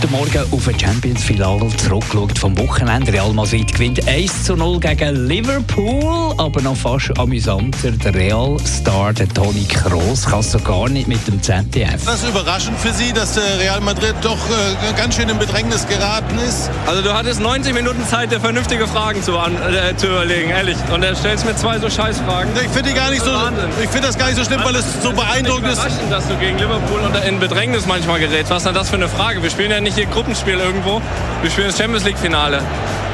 Heute Morgen auf ein Champions-Finale zurückgeschaut vom Wochenende. Real Madrid gewinnt 1 zu 0 gegen Liverpool, aber noch fast amüsanter. Der Real-Star, der Toni Kroos, kann es so gar nicht mit dem ZDF. Das ist überraschend für Sie, dass äh, Real Madrid doch äh, ganz schön in Bedrängnis geraten ist. Also du hattest 90 Minuten Zeit, dir vernünftige Fragen zu, an, äh, zu überlegen, ehrlich. Und er stellst mir zwei so Scheißfragen. Ich finde die gar nicht so, ich finde das gar nicht so schlimm, weil es so beeindruckend ist. Überraschend, dass du gegen Liverpool in Bedrängnis manchmal gerätst. Was ist denn das für eine Frage? Wir spielen ja nicht hier Gruppenspiel irgendwo. Wir spielen das Champions League Finale.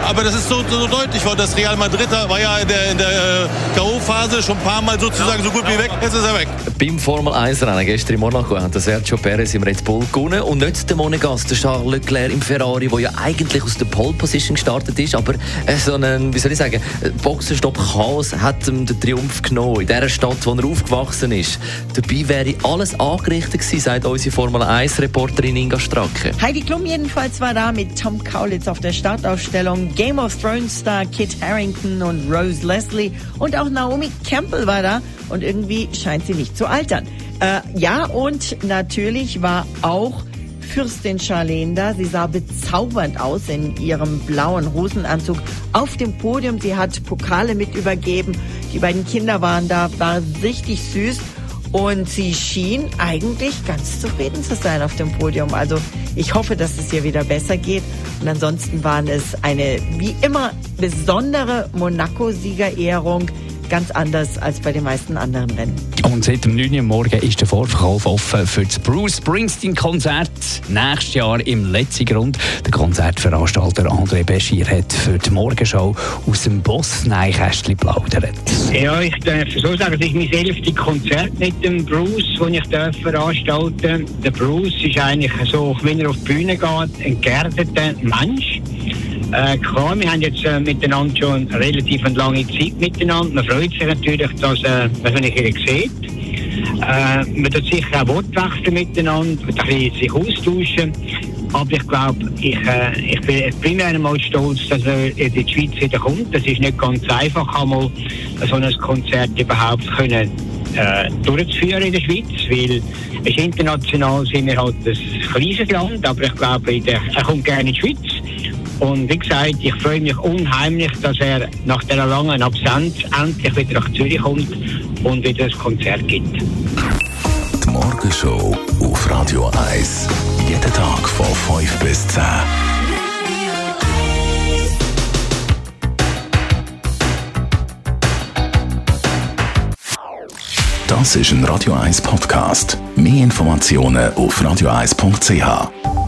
Aber das ist so, so deutlich worden, dass Real Madrid war ja in der, in der äh, K.O.-Phase schon ein paar Mal sozusagen so gut wie weg. Jetzt ist er weg. Beim Formel 1-Rennen gestern in Monaco hat Sergio Perez im Red Bull gewonnen und nicht der Monegasse, der Charles Leclerc im Ferrari, der ja eigentlich aus der Pole Position gestartet ist, aber äh, so einen, wie soll ich sagen, Boxenstopp-Chaos hat ihm den Triumph genommen in der Stadt, wo er aufgewachsen ist. Dabei wäre alles angerichtet gewesen, sagt unsere Formel 1-Reporterin Inga Stracke. Heidi Klum jedenfalls war da mit Tom Kaulitz auf der Startaufstellung. Game of Thrones Star Kit Harrington und Rose Leslie und auch Naomi Campbell war da und irgendwie scheint sie nicht zu altern. Äh, ja, und natürlich war auch Fürstin Charlene da. Sie sah bezaubernd aus in ihrem blauen Hosenanzug auf dem Podium. Sie hat Pokale mit übergeben. Die beiden Kinder waren da, war richtig süß. Und sie schien eigentlich ganz zufrieden zu sein auf dem Podium. Also ich hoffe, dass es ihr wieder besser geht. Und ansonsten waren es eine wie immer besondere Monaco-Siegerehrung. Ganz anders als bei den meisten anderen Rennen. Und seit dem 9. Uhr morgen ist der Vorverkauf offen für das Bruce Springsteen-Konzert nächstes Jahr im letzten Grund. Der Konzertveranstalter André Beschir hat für die Morgenshow aus dem Boss-Neikästchen plaudert. Ja, ich darf so sagen, das ist mein elftes Konzert mit dem Bruce, das ich darf veranstalten Der Bruce ist eigentlich so, wenn er auf die Bühne geht, ein geerdeter Mensch. Äh, klar, wir haben jetzt äh, miteinander schon relativ eine lange Zeit miteinander. Man freut sich natürlich, dass, äh, man sich wieder sieht. Äh, man tut sicher auch Wort miteinander, man kann sich austauschen. Aber ich glaube, ich, äh, ich bin primär einmal stolz, dass er in die Schweiz wieder kommt. Das ist nicht ganz einfach, einmal so ein Konzert überhaupt können, äh, durchzuführen in der Schweiz, weil es international sind wir halt ein kleines Land, aber ich glaube, er kommt gerne in die Schweiz. Und wie gesagt, ich freue mich unheimlich, dass er nach dieser langen Absenz endlich wieder nach Zürich kommt und wieder ein Konzert gibt. Die Morgenshow auf Radio 1. Jeden Tag von 5 bis 10. Das ist ein Radio 1 Podcast. Mehr Informationen auf radio1.ch.